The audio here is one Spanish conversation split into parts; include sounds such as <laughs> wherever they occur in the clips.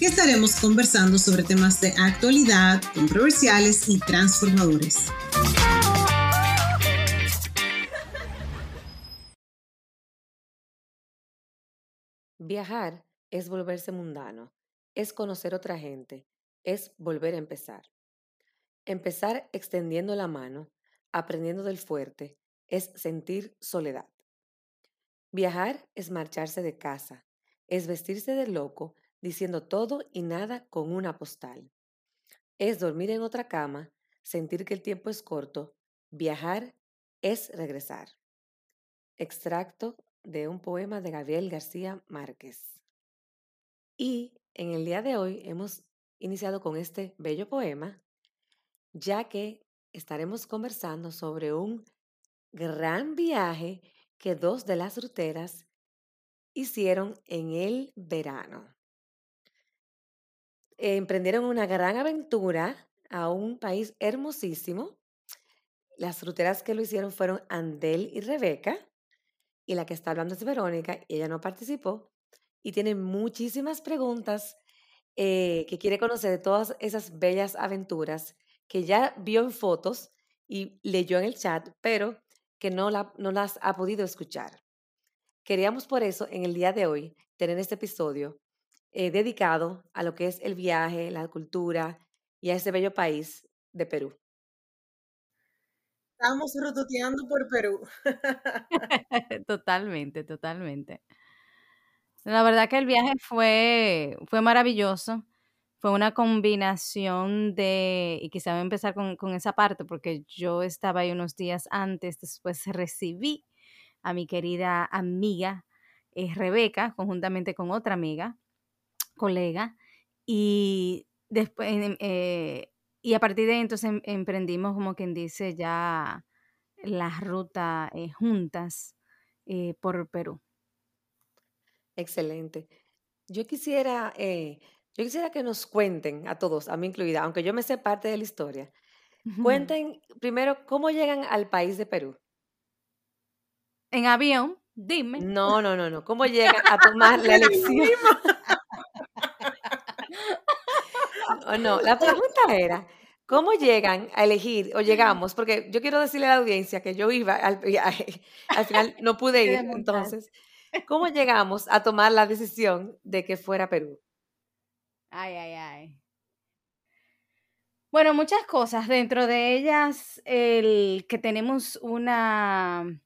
que estaremos conversando sobre temas de actualidad, controversiales y transformadores. Viajar es volverse mundano, es conocer otra gente, es volver a empezar. Empezar extendiendo la mano, aprendiendo del fuerte, es sentir soledad. Viajar es marcharse de casa, es vestirse de loco diciendo todo y nada con una postal. Es dormir en otra cama, sentir que el tiempo es corto, viajar es regresar. Extracto de un poema de Gabriel García Márquez. Y en el día de hoy hemos iniciado con este bello poema, ya que estaremos conversando sobre un gran viaje que dos de las ruteras hicieron en el verano emprendieron una gran aventura a un país hermosísimo. Las ruteras que lo hicieron fueron Andel y Rebeca, y la que está hablando es Verónica, y ella no participó, y tiene muchísimas preguntas eh, que quiere conocer de todas esas bellas aventuras que ya vio en fotos y leyó en el chat, pero que no las ha podido escuchar. Queríamos por eso en el día de hoy tener este episodio eh, dedicado a lo que es el viaje, la cultura y a ese bello país de Perú. Estamos rototeando por Perú. <laughs> totalmente, totalmente. La verdad que el viaje fue, fue maravilloso. Fue una combinación de, y quizá voy a empezar con, con esa parte, porque yo estaba ahí unos días antes, después recibí a mi querida amiga eh, Rebeca, conjuntamente con otra amiga, colega y después eh, y a partir de ahí entonces em, emprendimos como quien dice ya la ruta eh, juntas eh, por Perú. Excelente. Yo quisiera, yo quisiera que nos cuenten a todos, a mí incluida, aunque yo me sé parte de la historia. <laughs> Cuenten primero cómo llegan al país de Perú. En avión, dime. No, no, no, no. ¿Cómo <laughs> llegan a tomar la elección? O no, la pregunta era, ¿cómo llegan a elegir o llegamos? Porque yo quiero decirle a la audiencia que yo iba al <laughs> viaje, al final no pude ir, entonces, <laughs> ¿cómo llegamos a tomar la decisión de que fuera Perú? Ay, ay, ay. Bueno, muchas cosas. Dentro de ellas, el que tenemos una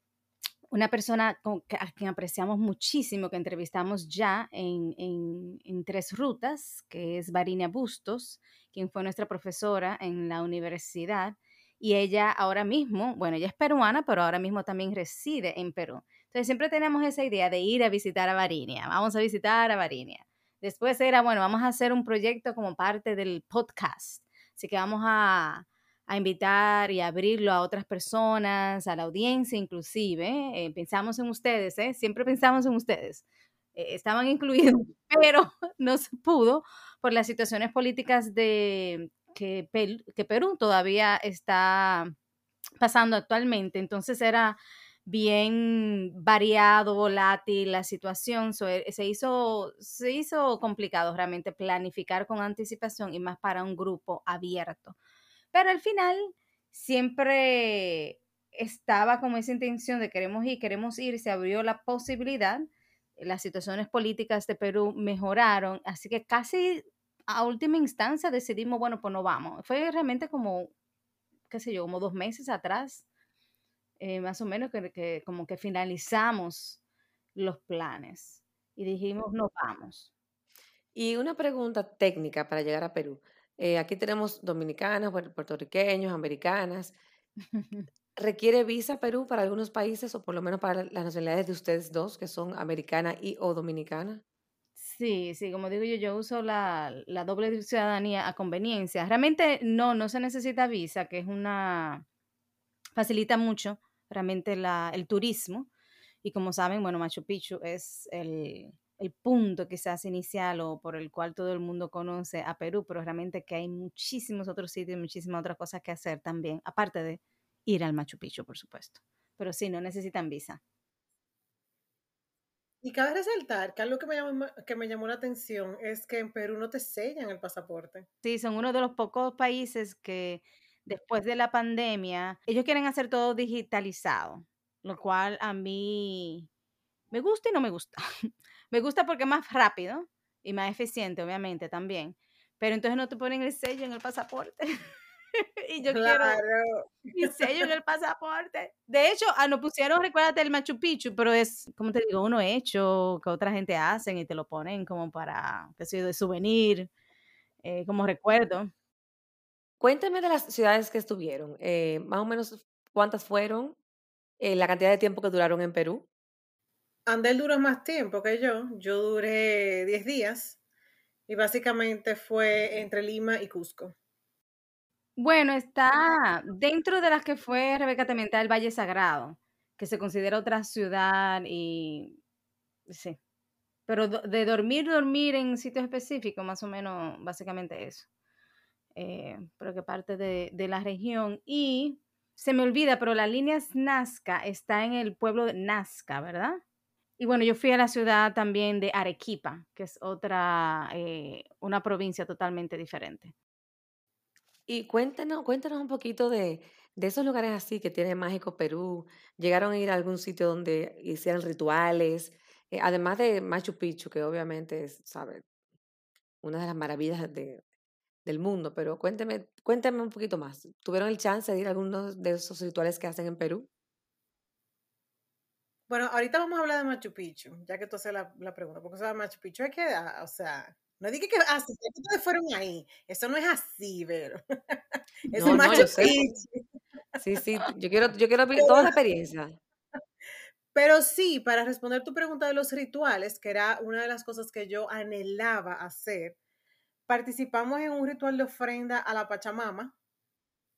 una persona a quien apreciamos muchísimo, que entrevistamos ya en, en, Tres Rutas, que es Varinia Bustos, quien fue nuestra profesora en la universidad. Y ella ahora mismo, bueno, ella es peruana, pero ahora mismo también reside en Perú. Entonces siempre tenemos esa idea de ir a visitar a Varinia. Vamos a visitar a Varinia. Después era, bueno, vamos a hacer un proyecto como parte del podcast. Así que vamos a, a invitar y abrirlo a otras personas, a la audiencia inclusive. Eh, pensamos en ustedes, ¿eh? siempre pensamos en ustedes. Eh, estaban incluidos, <laughs> pero <laughs> no se pudo por las situaciones políticas de que, que Perú todavía está pasando actualmente. Entonces era bien variado, volátil la situación, se, hizo, se hizo complicado realmente planificar con anticipación y más para un grupo abierto. Pero al final siempre estaba como esa intención de queremos ir, queremos ir, se abrió la posibilidad, las situaciones políticas de Perú mejoraron, así que casi a última instancia decidimos, bueno, pues no vamos. Fue realmente como, qué sé yo, como dos meses atrás, eh, más o menos, que, como que finalizamos los planes y dijimos, no vamos. Y una pregunta técnica para llegar a Perú. Eh, aquí tenemos dominicanas, puertorriqueños, americanas. <laughs> ¿Requiere visa Perú para algunos países o por lo menos para las nacionalidades de ustedes dos, que son americana y o dominicana? Sí, sí, como digo yo, yo uso la, la doble ciudadanía a conveniencia. Realmente no, no se necesita visa, que es una, facilita mucho realmente la, el turismo. Y como saben, bueno, Machu Picchu es el, el punto quizás inicial o por el cual todo el mundo conoce a Perú, pero realmente que hay muchísimos otros sitios y muchísimas otras cosas que hacer también, aparte de ir al Machu Picchu, por supuesto. Pero sí, no necesitan visa. Y cabe resaltar que algo que me, llamó, que me llamó la atención es que en Perú no te sellan el pasaporte. Sí, son uno de los pocos países que después de la pandemia, ellos quieren hacer todo digitalizado, lo cual a mí me gusta y no me gusta. <laughs> me gusta porque es más rápido y más eficiente, obviamente, también. Pero entonces no te ponen el sello en el pasaporte. <laughs> y yo quiero mi sello en el <laughs> pasaporte. De hecho, ah, nos pusieron, recuérdate, el Machu Picchu, pero es, como te digo, uno hecho que otra gente hacen y te lo ponen como para, qué sé yo, de souvenir, eh, como recuerdo. Cuéntame de las ciudades que estuvieron, eh, más o menos cuántas fueron, eh, la cantidad de tiempo que duraron en Perú. Andel duró más tiempo que yo, yo duré 10 días y básicamente fue entre Lima y Cusco. Bueno, está dentro de las que fue Rebeca también el Valle Sagrado, que se considera otra ciudad y sí. Pero de dormir, dormir en sitios específicos, más o menos, básicamente eso. Eh, pero que parte de, de, la región. Y se me olvida, pero la línea Nazca está en el pueblo de Nazca, ¿verdad? Y bueno, yo fui a la ciudad también de Arequipa, que es otra, eh, una provincia totalmente diferente. Y cuéntanos, cuéntanos un poquito de, de esos lugares así que tiene Mágico Perú. ¿Llegaron a ir a algún sitio donde hicieran rituales? Eh, además de Machu Picchu, que obviamente es, ¿sabes? Una de las maravillas de, del mundo, pero cuénteme, cuénteme un poquito más. ¿Tuvieron el chance de ir a algunos de esos rituales que hacen en Perú? Bueno, ahorita vamos a hablar de Machu Picchu, ya que tú haces la, la pregunta, porque sea, Machu Picchu es que, ah, o sea, no dije que así, ah, que ustedes fueron ahí. Eso no es así, pero. <laughs> Eso es Machu Picchu. Sí, sí, yo quiero, yo quiero toda la experiencia. <laughs> Pero sí, para responder tu pregunta de los rituales, que era una de las cosas que yo anhelaba hacer, participamos en un ritual de ofrenda a la Pachamama,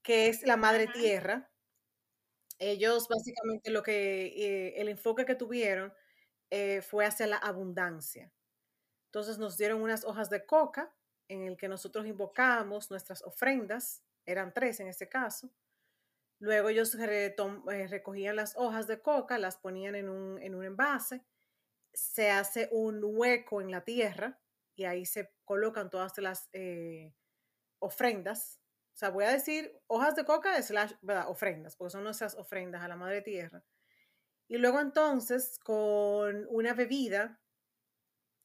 que es la Madre Tierra. Ellos básicamente lo que, eh, el enfoque que tuvieron eh, fue hacia la abundancia. Entonces nos dieron unas hojas de coca en el que nosotros invocábamos nuestras ofrendas, eran tres en este caso. Luego ellos eh, recogían las hojas de coca, las ponían en un, en un envase, se hace un hueco en la tierra y ahí se colocan todas las ofrendas. O sea, voy a decir hojas de coca slash, ¿verdad? Ofrendas, porque son nuestras ofrendas a la Madre Tierra. Y luego entonces con una bebida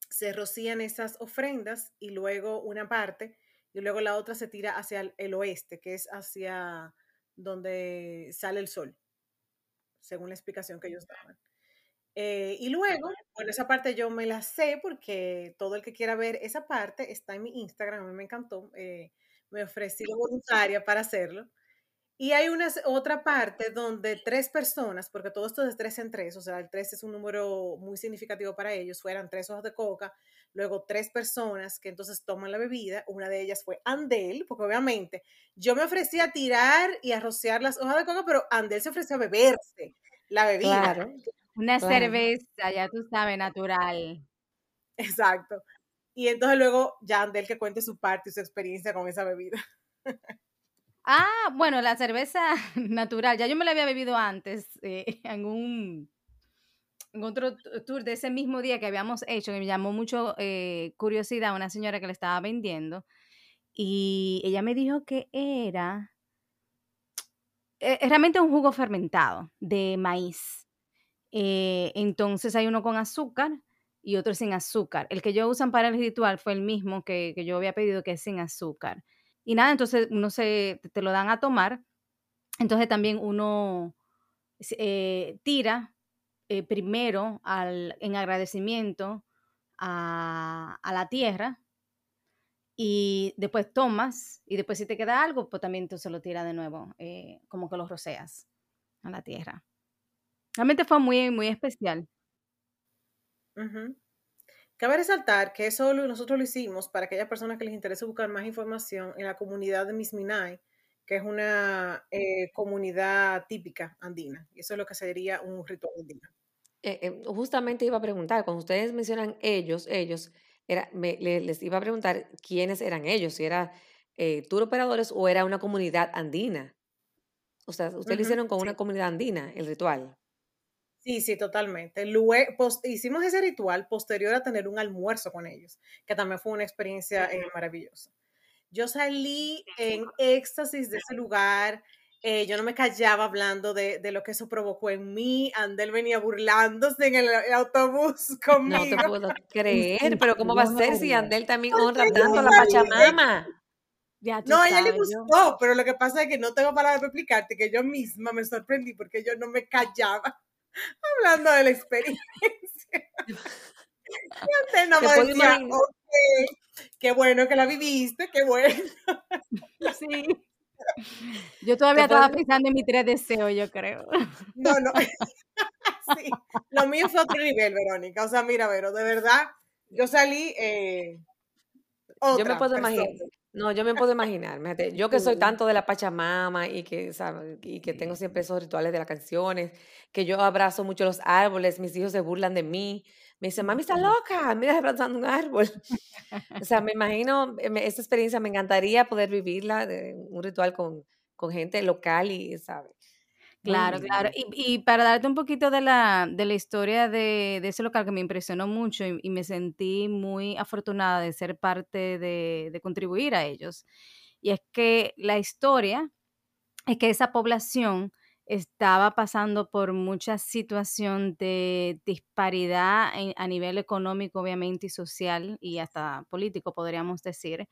se rocían esas ofrendas y luego una parte y luego la otra se tira hacia el, oeste, que es hacia donde sale el sol, según la explicación que ellos daban. Eh, y luego, bueno, esa parte yo me la sé porque todo el que quiera ver esa parte está en mi Instagram, a mí me encantó, eh, me ofrecí voluntaria para hacerlo. Y hay una otra parte donde tres personas, porque todo esto es de tres en tres, o sea, el tres es un número muy significativo para ellos, fueran tres hojas de coca, luego tres personas que entonces toman la bebida, una de ellas fue Andel, porque obviamente yo me ofrecí a tirar y a rociar las hojas de coca, pero Andel se ofreció a beberse la bebida. Claro. Una cerveza, ya tú sabes, natural. Exacto. Y entonces luego ya Andel que cuente su parte y su experiencia con esa bebida. Ah, bueno, la cerveza <laughs> natural, ya yo me la había bebido antes eh, <laughs> en un en otro tour de ese mismo día que habíamos hecho, que me llamó mucho eh, curiosidad una señora que le estaba vendiendo y ella me dijo que era eh, realmente un jugo fermentado de maíz. entonces hay uno con azúcar y otro sin azúcar. El que yo usan para el ritual fue el mismo que, que yo había pedido, que es sin azúcar. Y nada, entonces uno se, te lo dan a tomar. Entonces también uno eh, tira eh, primero al, en agradecimiento a, la tierra y después tomas y después si te queda algo, pues también tú se lo tiras de nuevo, eh, como que lo roceas a la tierra. Realmente fue muy, muy especial. Cabe resaltar que eso nosotros lo hicimos para aquellas personas que les interese buscar más información en la comunidad de Miss Minay, que es una eh, comunidad típica andina. Y eso es lo que sería un ritual andino. Eh, eh, justamente iba a preguntar, cuando ustedes mencionan ellos, ellos, era, les iba a preguntar quiénes eran ellos, si era tour operadores o era una comunidad andina. O sea, ustedes lo hicieron con una comunidad andina, el ritual. Sí, sí, totalmente. Luego, hicimos ese ritual posterior a tener un almuerzo con ellos, que también fue una experiencia maravillosa. Yo salí en éxtasis de ese lugar, eh, yo no me callaba hablando de, de, lo que eso provocó en mí. Andel venía burlándose en el autobús <laughs> conmigo. No te <laughs> puedo creer, pero ¿cómo va a ser si Andel también honra tanto a la Pachamama? no, a ella le gustó, pero lo que pasa es que no tengo palabras para explicarte que yo misma me sorprendí porque yo no me callaba hablando de la experiencia. <laughs> decía, qué bueno que la viviste, qué bueno. <laughs> sí. Yo todavía estaba pensando en mi tres deseos, yo creo. No, no. <laughs> sí, lo mío fue otro nivel, Verónica. O sea, mira, Vero, de verdad, yo salí. Eh, yo me puedo imaginar. No, yo me puedo imaginar. yo que soy tanto de la Pachamama y que, y que tengo siempre esos rituales de las canciones, que yo abrazo mucho los árboles, mis hijos se burlan de mí. Me dicen, mami, está loca, mira abrazando un árbol. <laughs> o sea, me imagino, esta experiencia me encantaría poder vivirla, de un ritual con, con gente local y, ¿sabes? Claro, claro. Y, y, para darte un poquito de la, de la historia de, de, ese local que me impresionó mucho y, me sentí muy afortunada de ser parte de, de, contribuir a ellos. Y es que la historia es que esa población estaba pasando por mucha situación de disparidad a nivel económico, obviamente, y social y hasta político, podríamos decir,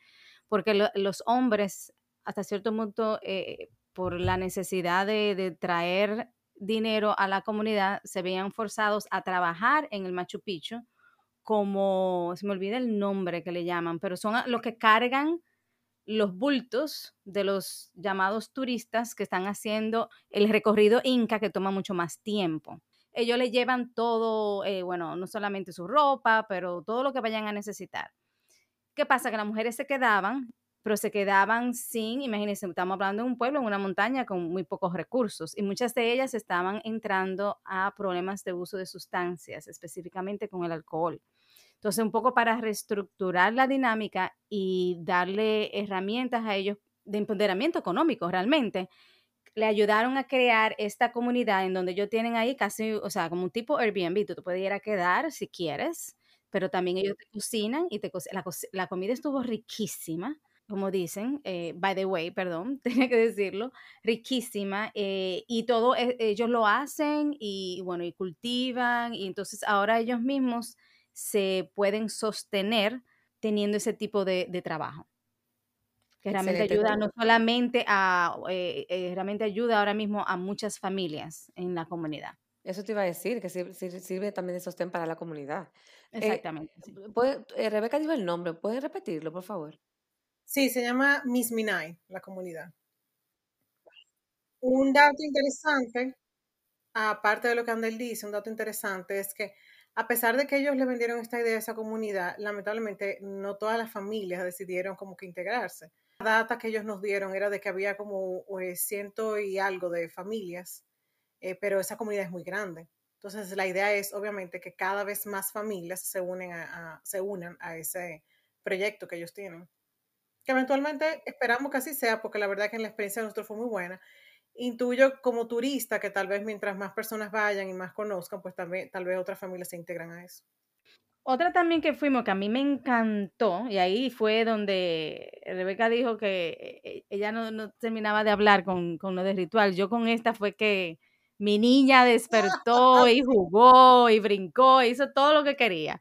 porque los hombres, hasta cierto punto, eh, por la necesidad de, traer dinero a la comunidad, se veían forzados a trabajar en el Machu Picchu como, se me olvida el nombre que le llaman, pero son los que cargan los bultos de los llamados turistas que están haciendo el recorrido inca que toma mucho más tiempo. Ellos le llevan todo, eh, bueno, no solamente su ropa, pero todo lo que vayan a necesitar. ¿Qué pasa? Que las mujeres se quedaban pero se quedaban sin, imagínense, estamos hablando de un pueblo en una montaña con muy pocos recursos y muchas de ellas estaban entrando a problemas de uso de sustancias, específicamente con el alcohol. Entonces, un poco para reestructurar la dinámica y darle herramientas a ellos de empoderamiento económico realmente, le ayudaron a crear esta comunidad en donde ellos tienen ahí casi, o sea, como un tipo Airbnb, tú te puedes ir a quedar si quieres, pero también ellos te cocinan y te la, la comida estuvo riquísima como dicen, eh, by the way, perdón, <laughs> tenía que decirlo, riquísima, eh, y todo e, ellos lo hacen y bueno, y cultivan, y entonces ahora ellos mismos se pueden sostener teniendo ese tipo de, trabajo. Que realmente ayuda no solamente a, eh, realmente ayuda ahora mismo a muchas familias en la comunidad. Eso te iba a decir, que sirve, también de sostén para la comunidad. Exactamente. Rebeca dijo el nombre, ¿puedes repetirlo, por favor? Sí, se llama Miss Minay, la comunidad. Un dato interesante, aparte de lo que Andel dice, un dato interesante es que a pesar de que ellos le vendieron esta idea a esa comunidad, lamentablemente no todas las familias decidieron como que integrarse. La data que ellos nos dieron era de que había como eh, ciento y algo de familias, eh, pero esa comunidad es muy grande. Entonces la idea es obviamente que cada vez más familias se, unen se unan a ese proyecto que ellos tienen eventualmente esperamos que así sea, porque la verdad que en la experiencia de nosotros fue muy buena. Intuyo como turista que tal vez mientras más personas vayan y más conozcan, pues también tal vez otras familias se integran a eso. Otra también que fuimos que a mí me encantó, y ahí fue donde Rebeca dijo que e, ella no, terminaba de hablar con, con lo de ritual. Yo con esta fue que mi niña despertó y jugó y brincó, hizo todo lo que quería.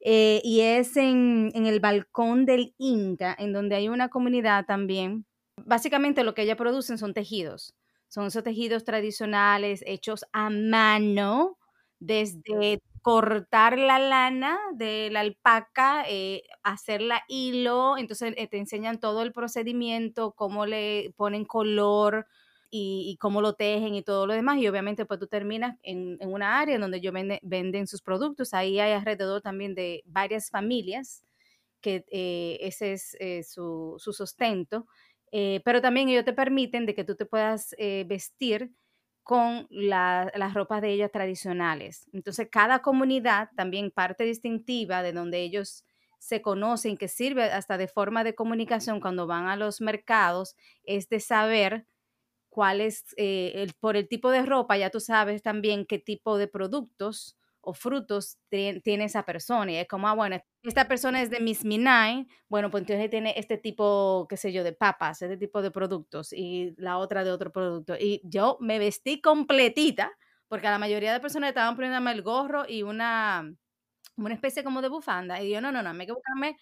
Eh, y es en, el balcón del Inca, en donde hay una comunidad también. Básicamente lo que ella producen son tejidos, son esos tejidos tradicionales hechos a mano, desde cortar la lana de la alpaca, eh, hacerla hilo, entonces eh, te enseñan todo el procedimiento, cómo le ponen color, y, cómo lo tejen y todo lo demás. Y obviamente pues tú terminas en, una área donde ellos venden sus productos. Ahí hay alrededor también de varias familias que eh, ese es eh, su, su, sustento. Eh, pero también ellos te permiten de que tú te puedas vestir con las ropas de ellas tradicionales. Entonces, cada comunidad, también parte distintiva de donde ellos se conocen, que sirve hasta de forma de comunicación cuando van a los mercados, es de saber cuál es, eh, por el tipo de ropa, ya tú sabes también qué tipo de productos o frutos tiene esa persona. Y es como, ah, bueno, esta persona es de Miss Minay, bueno, pues entonces tiene este tipo, qué sé yo, de papas, este tipo de productos, y la otra de otro producto. Y yo me vestí completita, porque a la mayoría de personas estaban poniéndome el gorro y una, una especie como de bufanda. Y yo, no, no, no, me hay que buscarme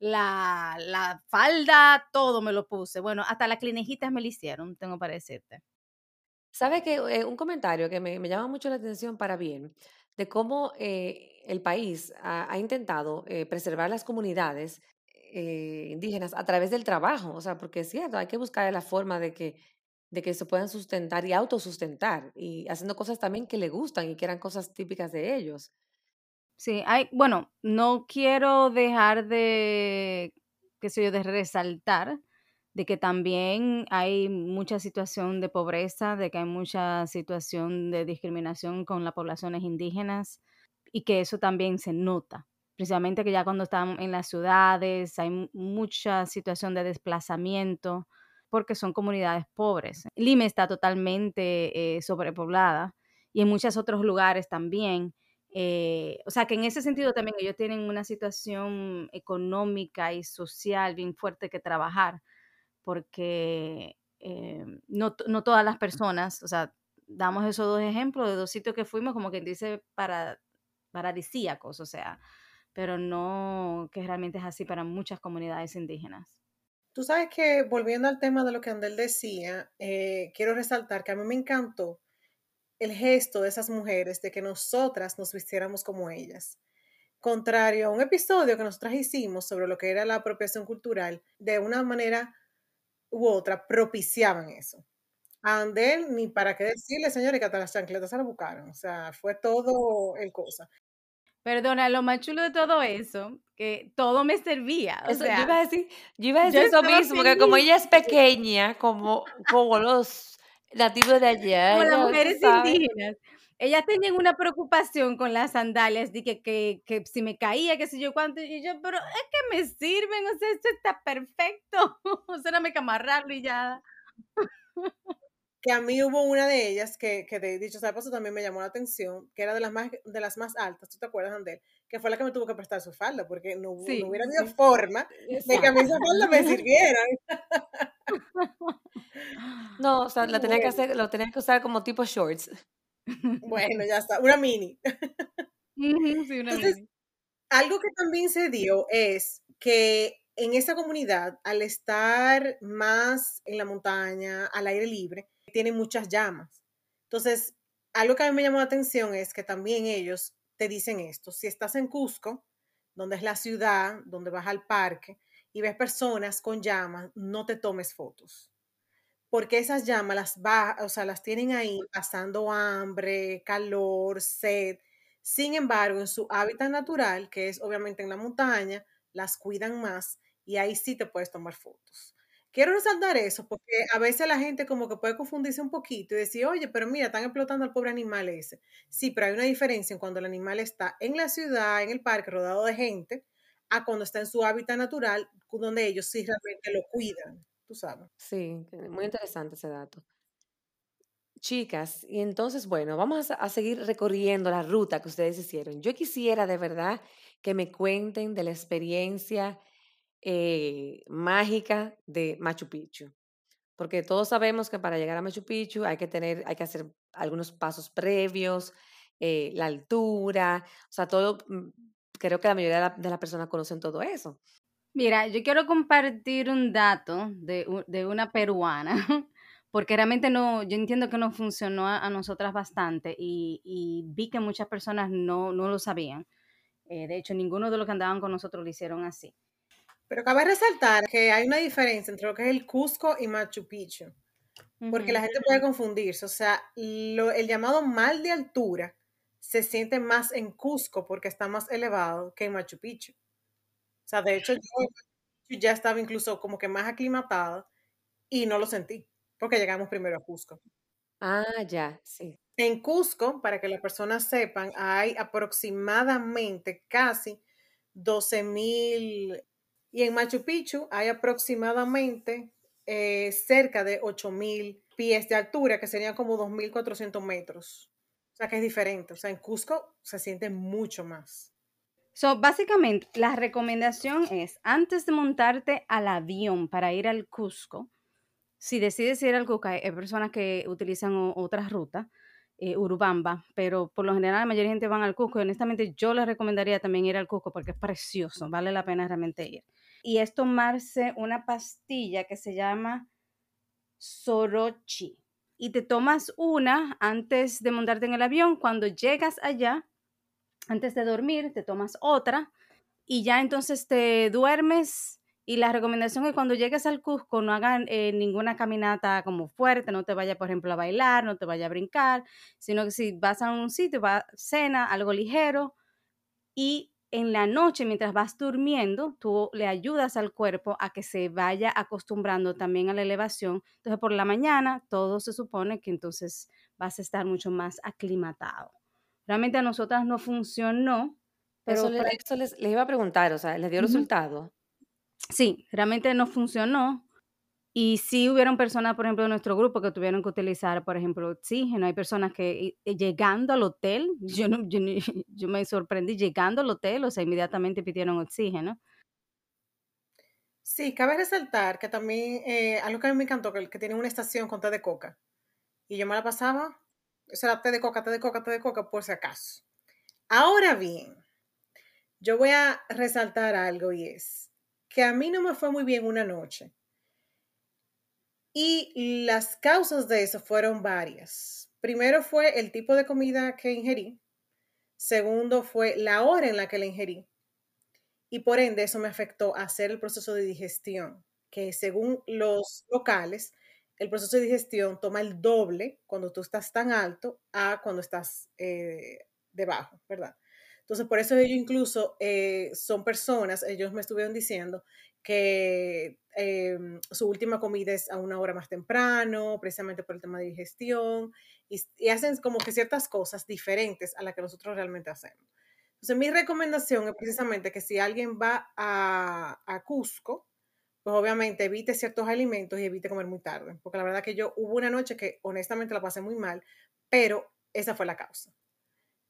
la, la falda, todo me lo puse. Bueno, hasta las clinejitas me lo hicieron, tengo para decirte. ¿Sabe que eh, un comentario que me, me, llama mucho la atención para bien, de cómo eh, el país ha, intentado eh, preservar las comunidades indígenas a través del trabajo? O sea, porque es cierto, hay que buscar la forma de que, de que se puedan sustentar y autosustentar y haciendo cosas también que le gustan y que eran cosas típicas de ellos. Sí, hay, bueno, no quiero dejar de, qué sé yo, de resaltar de que también hay mucha situación de pobreza, de que hay mucha situación de discriminación con las poblaciones indígenas y que eso también se nota, precisamente que ya cuando están en las ciudades hay mucha situación de desplazamiento porque son comunidades pobres. Lima está totalmente eh, sobrepoblada y en muchos otros lugares también. Eh, o sea que en ese sentido también ellos tienen una situación económica y social bien fuerte que trabajar, porque eh, no, no, todas las personas, o sea, damos esos dos ejemplos de dos sitios que fuimos, como quien dice, para, paradisíacos, o sea, pero no que realmente es así para muchas comunidades indígenas. Tú sabes que, volviendo al tema de lo que Andel decía, eh, quiero resaltar que a mí me encantó el gesto de esas mujeres de que nosotras nos vistiéramos como ellas. Contrario a un episodio que nosotras hicimos sobre lo que era la apropiación cultural, de una manera u otra propiciaban eso. A Andel, ni para qué decirle, señores, que hasta las chancletas se la buscaron. O sea, fue todo el cosa. Perdona, lo más chulo de todo eso, que todo me servía. O sea, yo iba a decir, yo iba a decir eso mismo, que como ella es pequeña, como, como los nativos de allá. Como las mujeres indígenas. Ellas tenían una preocupación con las sandalias, de que, que, que, si me caía, qué sé yo cuánto, y yo, pero es que me sirven, o sea, esto está perfecto, <laughs> o sea, no me que amarrarlo y ya. Que a mí hubo una de ellas que, que de dicho sea paso también me llamó la atención, que era de las más, de las más altas, ¿tú te acuerdas, Andel? Que fue la que me tuvo que prestar su falda, porque no, no hubiera habido forma de que a mí esa falda me sirviera. <laughs> No, o sea, la tenía que hacer, lo tenía que usar como tipo shorts. Bueno, ya está, una mini. <laughs> Sí, una mini. Algo que también se dio es que en esa comunidad, al estar más en la montaña, al aire libre, tienen muchas llamas. Entonces, algo que a mí me llamó la atención es que también ellos te dicen esto. Si estás en Cusco, donde es la ciudad, donde vas al parque, y ves personas con llamas, no te tomes fotos. Porque esas llamas las va, o sea, las tienen ahí pasando hambre, calor, sed. Sin embargo, en su hábitat natural, que es obviamente en la montaña, las cuidan más y ahí sí te puedes tomar fotos. Quiero resaltar eso porque a veces la gente como que puede confundirse un poquito y decir, oye, pero mira, están explotando al pobre animal ese. Sí, pero hay una diferencia en cuando el animal está en la ciudad, en el parque, rodeado de gente, a cuando está en su hábitat natural, donde ellos sí realmente lo cuidan, tú sabes. Sí, muy interesante ese dato. Chicas, y entonces, bueno, vamos a, seguir recorriendo la ruta que ustedes hicieron. Yo quisiera de verdad que me cuenten de la experiencia eh, mágica de Machu Picchu. Porque todos sabemos que para llegar a Machu Picchu hay que tener, hay que hacer algunos pasos previos, eh, la altura, o sea, todo, mm, creo que la mayoría de, las personas conocen todo eso. Mira, yo quiero compartir un dato de, de, una peruana, <laughs> porque realmente no, yo entiendo que nos funcionó a, nosotras bastante y, vi que muchas personas no, no lo sabían. Eh, de hecho, ninguno de los que andaban con nosotros lo hicieron así. Pero cabe resaltar que hay una diferencia entre lo que es el Cusco y Machu Picchu. porque la gente puede confundirse. O sea, el llamado mal de altura se siente más en Cusco porque está más elevado que en Machu Picchu. O sea, de hecho, yo ya estaba incluso como que más aclimatado y no lo sentí, porque llegamos primero a Cusco. Ah, ya, sí. En Cusco, para que las personas sepan, hay aproximadamente casi 12 mil y en Machu Picchu hay aproximadamente eh, cerca de 8 mil pies de altura, que serían como 2.400 metros. O sea que es diferente. O sea, en Cusco se siente mucho más. So, básicamente, la recomendación es, antes de montarte al avión para ir al Cusco, si decides ir al Cusco, hay personas que utilizan otras rutas, eh, Urubamba, pero por lo general la mayoría de gente van al Cusco y honestamente yo les recomendaría también ir al Cusco porque es precioso, vale la pena realmente ir. Y es tomarse una pastilla que se llama Sorochi y te tomas una antes de montarte en el avión, cuando llegas allá, antes de dormir, te tomas otra y ya entonces te duermes y la recomendación es cuando llegues al Cusco no hagan eh, ninguna caminata como fuerte, no te vaya, por ejemplo, a bailar, no te vaya a brincar, sino que si vas a un sitio, va, cena, algo ligero y en la noche, mientras vas durmiendo, tú le ayudas al cuerpo a que se vaya acostumbrando también a la elevación. Entonces, por la mañana, todo se supone que entonces vas a estar mucho más aclimatado. Realmente a nosotras no funcionó. Pero eso, les, iba a preguntar, o sea, ¿les dio resultado? Sí, realmente no funcionó. Y sí hubieron personas, por ejemplo, en nuestro grupo que tuvieron que utilizar, por ejemplo, oxígeno. Hay personas que eh, llegando al hotel, <laughs> yo, me sorprendí, llegando al hotel, o sea, inmediatamente pidieron oxígeno. Sí, cabe resaltar que también, eh, algo que a mí me encantó, que, que tienen una estación con té de coca. Y yo me la pasaba, o sea, té de coca, té de coca, té de coca, por si acaso. Ahora bien, yo voy a resaltar algo y es, que a mí no me fue muy bien una noche. Y las causas de eso fueron varias. Primero fue el tipo de comida que ingerí. Segundo fue la hora en la que la ingerí. Y por ende eso me afectó a hacer el proceso de digestión, que según los locales, el proceso de digestión toma el doble cuando tú estás tan alto a cuando estás eh, debajo, ¿verdad? Entonces, por eso ellos incluso eh, son personas, ellos me estuvieron diciendo que em, su última comida es a una hora más temprano, precisamente por el tema de digestión, y, hacen como que ciertas cosas diferentes a las que nosotros realmente hacemos. Entonces, mi recomendación es precisamente que si alguien va a, a Cusco, pues obviamente evite ciertos alimentos y evite comer muy tarde, porque la verdad que yo hubo una noche que honestamente la pasé muy mal, pero esa fue la causa.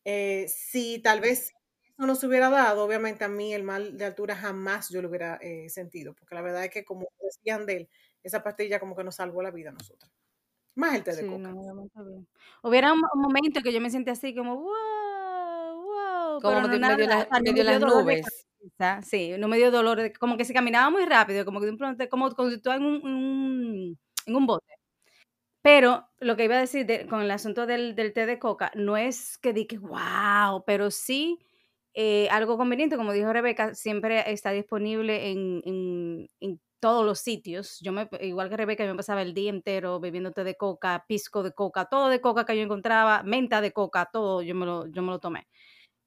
Eh, si tal vez eso no se hubiera dado, obviamente a mí el mal de altura jamás yo lo hubiera eh, sentido, porque la verdad es que como decían de él, esa pastilla como que nos salvó la vida a nosotros. Más el té de coca. Hubiera un, momento que yo me sentí así como, wow, wow. Como pero no medio, las nubes. Sí, no me dio dolor, como que se caminaba muy rápido, como que de pronto, como cuando tú en un, en un bote. Pero lo que iba a decir con el asunto del, té de coca, no es que diga, wow, pero sí eh, algo conveniente, como dijo Rebeca, siempre está disponible en, todos los sitios. Yo me, igual que Rebeca, yo me pasaba el día entero bebiendo té de coca, pisco de coca, todo de coca que yo encontraba, menta de coca, todo yo me lo, yo me lo tomé.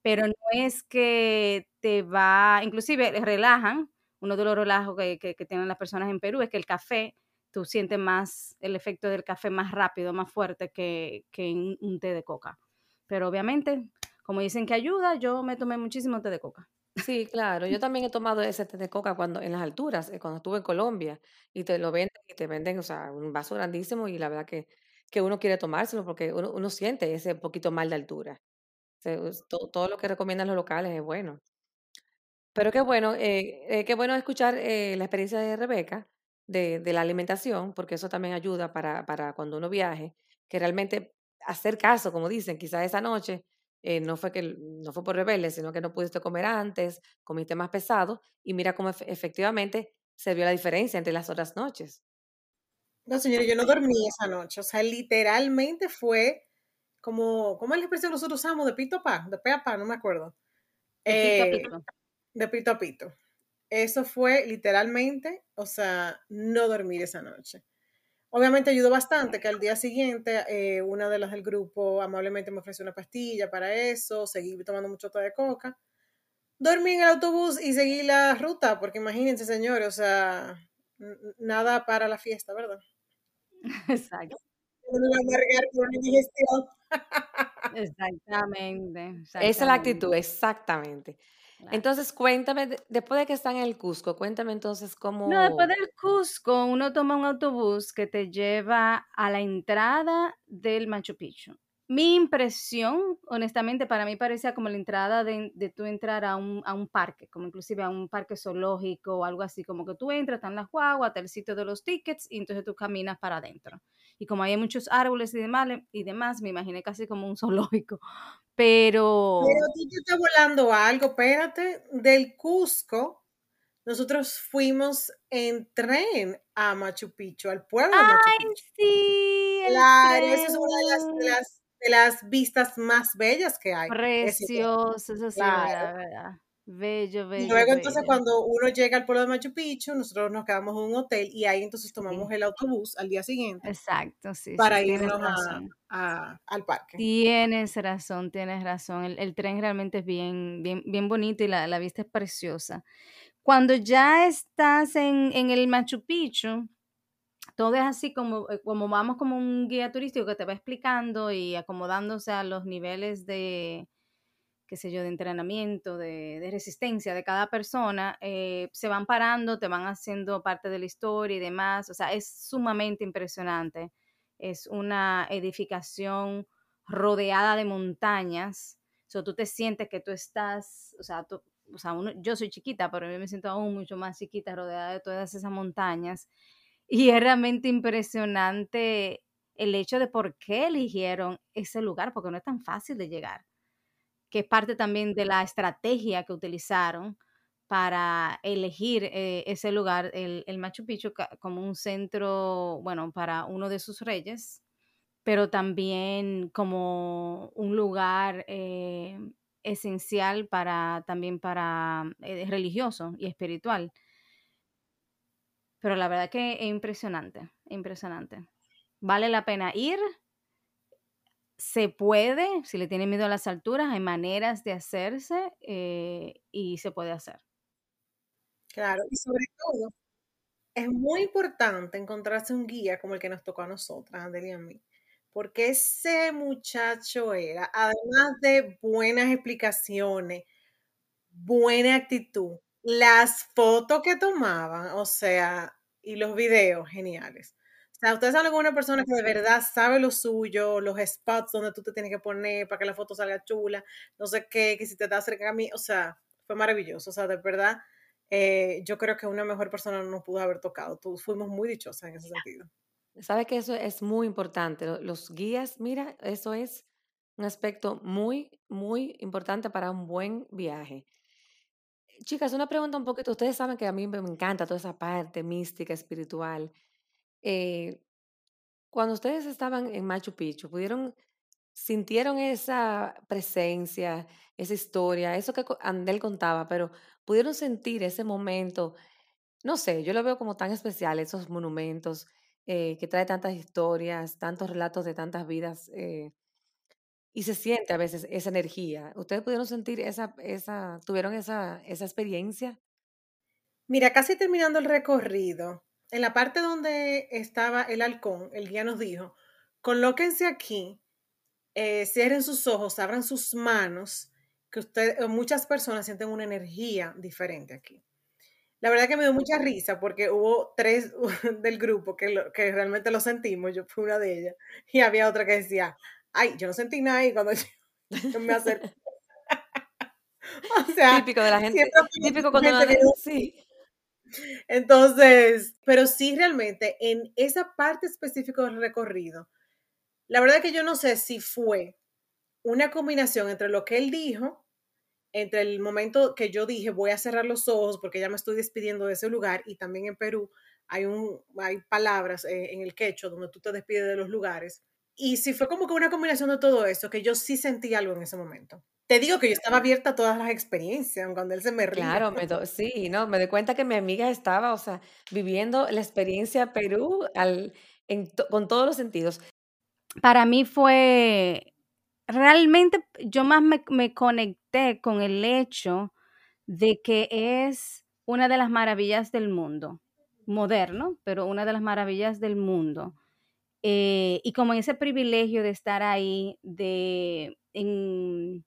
Pero no es que te va, inclusive relajan, uno de los relajos que, que tienen las personas en Perú es que el café tú sientes más el efecto del café más rápido, más fuerte que, que un té de coca. Pero obviamente, como dicen que ayuda, yo me tomé muchísimo té de coca. Sí, claro. Yo también he tomado ese té de coca cuando en las alturas, eh, cuando estuve en Colombia, y te lo venden, y te venden, o sea, un vaso grandísimo, y la verdad que, que uno quiere tomárselo porque uno, uno siente ese poquito mal de altura. todo, lo que recomiendan los locales es bueno. Pero qué bueno, eh, eh, qué bueno escuchar la experiencia de Rebeca, de, de la alimentación, porque eso también ayuda para, para cuando uno viaje, que realmente hacer caso, como dicen, quizás esa noche eh, no fue que no fue por rebelde, sino que no pudiste comer antes, comiste más pesado y mira cómo efectivamente se vio la diferencia entre las otras noches. No, señora, yo no dormí esa noche, o sea, literalmente fue como, ¿cómo es la expresión que nosotros usamos? De pito a pa, de pe a pa, no me acuerdo. De pito a pito. De pito a pito. Eso fue literalmente, o sea, no dormir esa noche. Obviamente ayudó bastante que al día siguiente eh, una de las del grupo amablemente me ofreció una pastilla para eso, seguí tomando mucho té de coca. Dormí en el autobús y seguí la ruta, porque imagínense, señores, o sea, nada para la fiesta, ¿verdad? <laughs> Exacto. <laughs> Exactamente, Esa es la actitud, exactamente. Entonces, cuéntame, después de que están en el Cusco, cuéntame entonces cómo... No, después del Cusco, uno toma un autobús que te lleva a la entrada del Machu Picchu mi impresión, honestamente, para mí parecía como la entrada de, de tú entrar a un, a un, parque, como inclusive a un parque zoológico o algo así, como que tú entras, están las guaguas, está el sitio de los tickets y entonces tú caminas para adentro. Y como hay muchos árboles y demás, y demás me imaginé casi como un <laughs> zoológico. Pero... Pero tú te estás volando algo, espérate, del Cusco, nosotros fuimos en tren a Machu Picchu, al pueblo de Machu Picchu. ¡Ay, sí! Claro, esa es una de las, de las de las vistas más bellas que hay. Precioso, eso sí, la verdad. Bello, bello. Y luego entonces cuando uno llega al pueblo de Machu Picchu, nosotros nos quedamos en un hotel y ahí entonces tomamos el autobús al día siguiente. Exacto, sí. Para irnos a, al parque. Tienes razón, tienes razón. El, tren realmente es bien, bien, bien bonito y la, la, vista es preciosa. Cuando ya estás en, en el Machu Picchu, todo es así como, eh, como vamos como un guía turístico que te va explicando y acomodándose a los niveles de, qué sé yo, de entrenamiento, de, resistencia de cada persona, eh, se van parando, te van haciendo parte de la historia y demás. O sea, es sumamente impresionante. Es una edificación rodeada de montañas. O sea, tú te sientes que tú estás, o sea, o sea yo soy chiquita, pero yo me siento aún mucho más chiquita, rodeada de todas esas montañas. Y es realmente impresionante el hecho de por qué eligieron ese lugar, porque no es tan fácil de llegar, que es parte también de la estrategia que utilizaron para elegir eh, ese lugar, el, Machu Picchu, como un centro, bueno, para uno de sus reyes, pero también como un lugar eh, esencial para también para eh, religioso y espiritual. Pero la verdad que es impresionante, impresionante. Vale la pena ir. Se puede, si le tiene miedo a las alturas, hay maneras de hacerse eh, y se puede hacer. Claro, y sobre todo, es muy importante encontrarse un guía como el que nos tocó a nosotras, Andel y a mí, porque ese muchacho era, además de buenas explicaciones, buena actitud, las fotos que tomaban, o sea, y los videos, geniales. O sea, ustedes saben alguna persona que de verdad sabe lo suyo, los spots donde tú te tienes que poner para que la foto salga chula, no sé qué, que si te da cerca a mí, o sea, fue maravilloso. O sea, de verdad, eh, yo creo que una mejor persona no nos pudo haber tocado. Todos fuimos muy dichosas en ese sentido. Sabe que eso es muy importante. Los guías, mira, eso es un aspecto muy, muy importante para un buen viaje. Chicas, una pregunta un poquito. Ustedes saben que a mí me encanta toda esa parte mística, espiritual. Eh, cuando ustedes estaban en Machu Picchu, ¿pudieron, sintieron esa presencia, esa historia, eso que Andel contaba, pero pudieron sentir ese momento? No sé, yo lo veo como tan especial, esos monumentos eh, que trae tantas historias, tantos relatos de tantas vidas. Eh, y se siente a veces esa energía. ¿Ustedes pudieron sentir esa, esa, tuvieron esa, esa experiencia? Mira, casi terminando el recorrido, en la parte donde estaba el halcón, el guía nos dijo, colóquense aquí, eh, cierren sus ojos, abran sus manos, que usted, muchas personas sienten una energía diferente aquí. La verdad que me dio mucha risa porque hubo tres <laughs> del grupo que, que realmente lo sentimos, yo fui una de ellas, y había otra que decía, ay, yo no sentí nada ahí cuando <laughs> yo, me acerqué. <laughs> o sea, típico de la gente, típico cuando la gente, sí. Entonces, pero sí realmente en esa parte específica del recorrido, la verdad que yo no sé si fue una combinación entre lo que él dijo, entre el momento que yo dije voy a cerrar los ojos porque ya me estoy despidiendo de ese lugar y también en Perú hay, un, hay palabras eh, en el quechua donde tú te despides de los lugares y sí fue como que una combinación de todo eso, que yo sí sentí algo en ese momento. Te digo que yo estaba abierta a todas las experiencias, cuando él se me ríe. Claro, me sí, no, me doy cuenta que mi amiga estaba, o sea, viviendo la experiencia Perú al, con todos los sentidos. Para mí fue, realmente yo más me, me conecté con el hecho de que es una de las maravillas del mundo, moderno, pero una de las maravillas del mundo. Eh, y como ese privilegio de estar ahí, de en,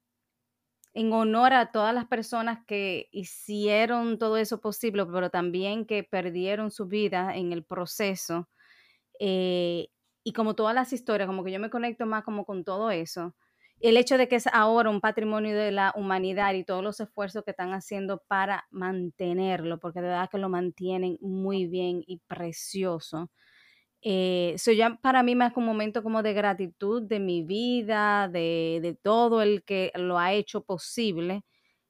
en, honor a todas las personas que hicieron todo eso posible, pero también que perdieron su vida en el proceso. Eh, y como todas las historias, como que yo me conecto más como con todo eso el hecho de que es ahora un patrimonio de la humanidad y todos los esfuerzos que están haciendo para mantenerlo, porque de verdad que lo mantienen muy bien y precioso. Eh, ya para mí más un momento como de gratitud de mi vida, de, todo el que lo ha hecho posible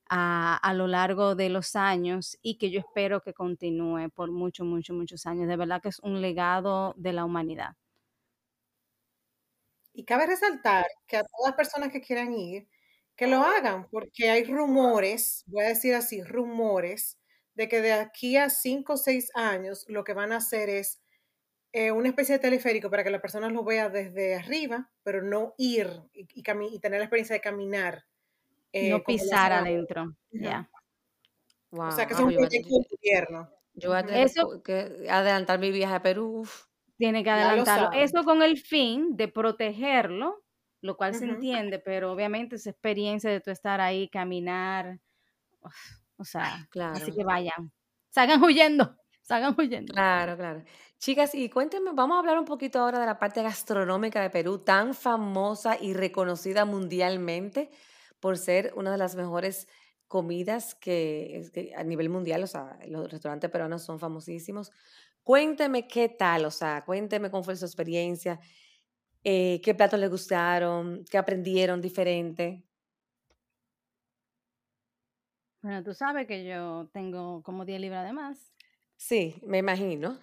a, a, lo largo de los años y que yo espero que continúe por muchos, muchos, muchos años. De verdad que es un legado de la humanidad. Y cabe resaltar que a todas las personas que quieran ir, que lo hagan, porque hay rumores, voy a decir así, rumores, de que de aquí a cinco o seis años lo que van a hacer es eh, una especie de teleférico para que la persona lo vea desde arriba, pero no ir y, y, tener la experiencia de caminar. Eh, no pisar adentro, ya. o sea, que es un proyecto de gobierno. Yo voy a tener que adelantar mi viaje a Perú. Tiene que adelantarlo. Eso con el fin de protegerlo, lo cual se entiende, pero obviamente esa experiencia de tú estar ahí, caminar, o sea, claro. así que vayan, salgan huyendo, salgan huyendo. Claro, claro. Chicas, y cuéntenme, vamos a hablar un poquito ahora de la parte gastronómica de Perú, tan famosa y reconocida mundialmente por ser una de las mejores comidas que, a nivel mundial, o sea, los restaurantes peruanos son famosísimos. Cuénteme qué tal, o sea, cuénteme cómo fue su experiencia, eh, qué platos le gustaron, qué aprendieron diferente. Bueno, tú sabes que yo tengo como 10 libras de más. Sí, me imagino.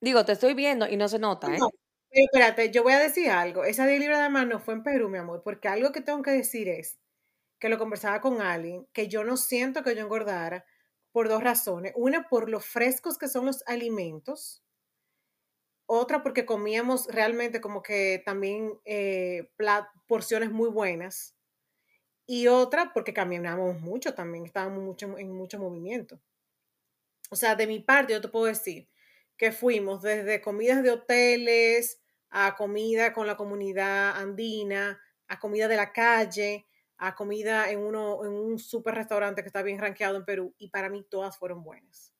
Digo, te estoy viendo y no se nota, ¿eh? No, pero espérate, yo voy a decir algo. Esa 10 libras de más no fue en Perú, mi amor, porque algo que tengo que decir es que lo conversaba con alguien, que yo no siento que yo engordara, por dos razones. Una, por lo frescos que son los alimentos. Otra, porque comíamos realmente como que también eh, porciones muy buenas. Y otra, porque caminábamos mucho también, estábamos mucho, en mucho movimiento. O sea, de mi parte, yo te puedo decir que fuimos desde comidas de hoteles a comida con la comunidad andina, a comida de la calle, a comida en, uno, en un super restaurante que está bien rankeado en Perú y para mí todas fueron buenas.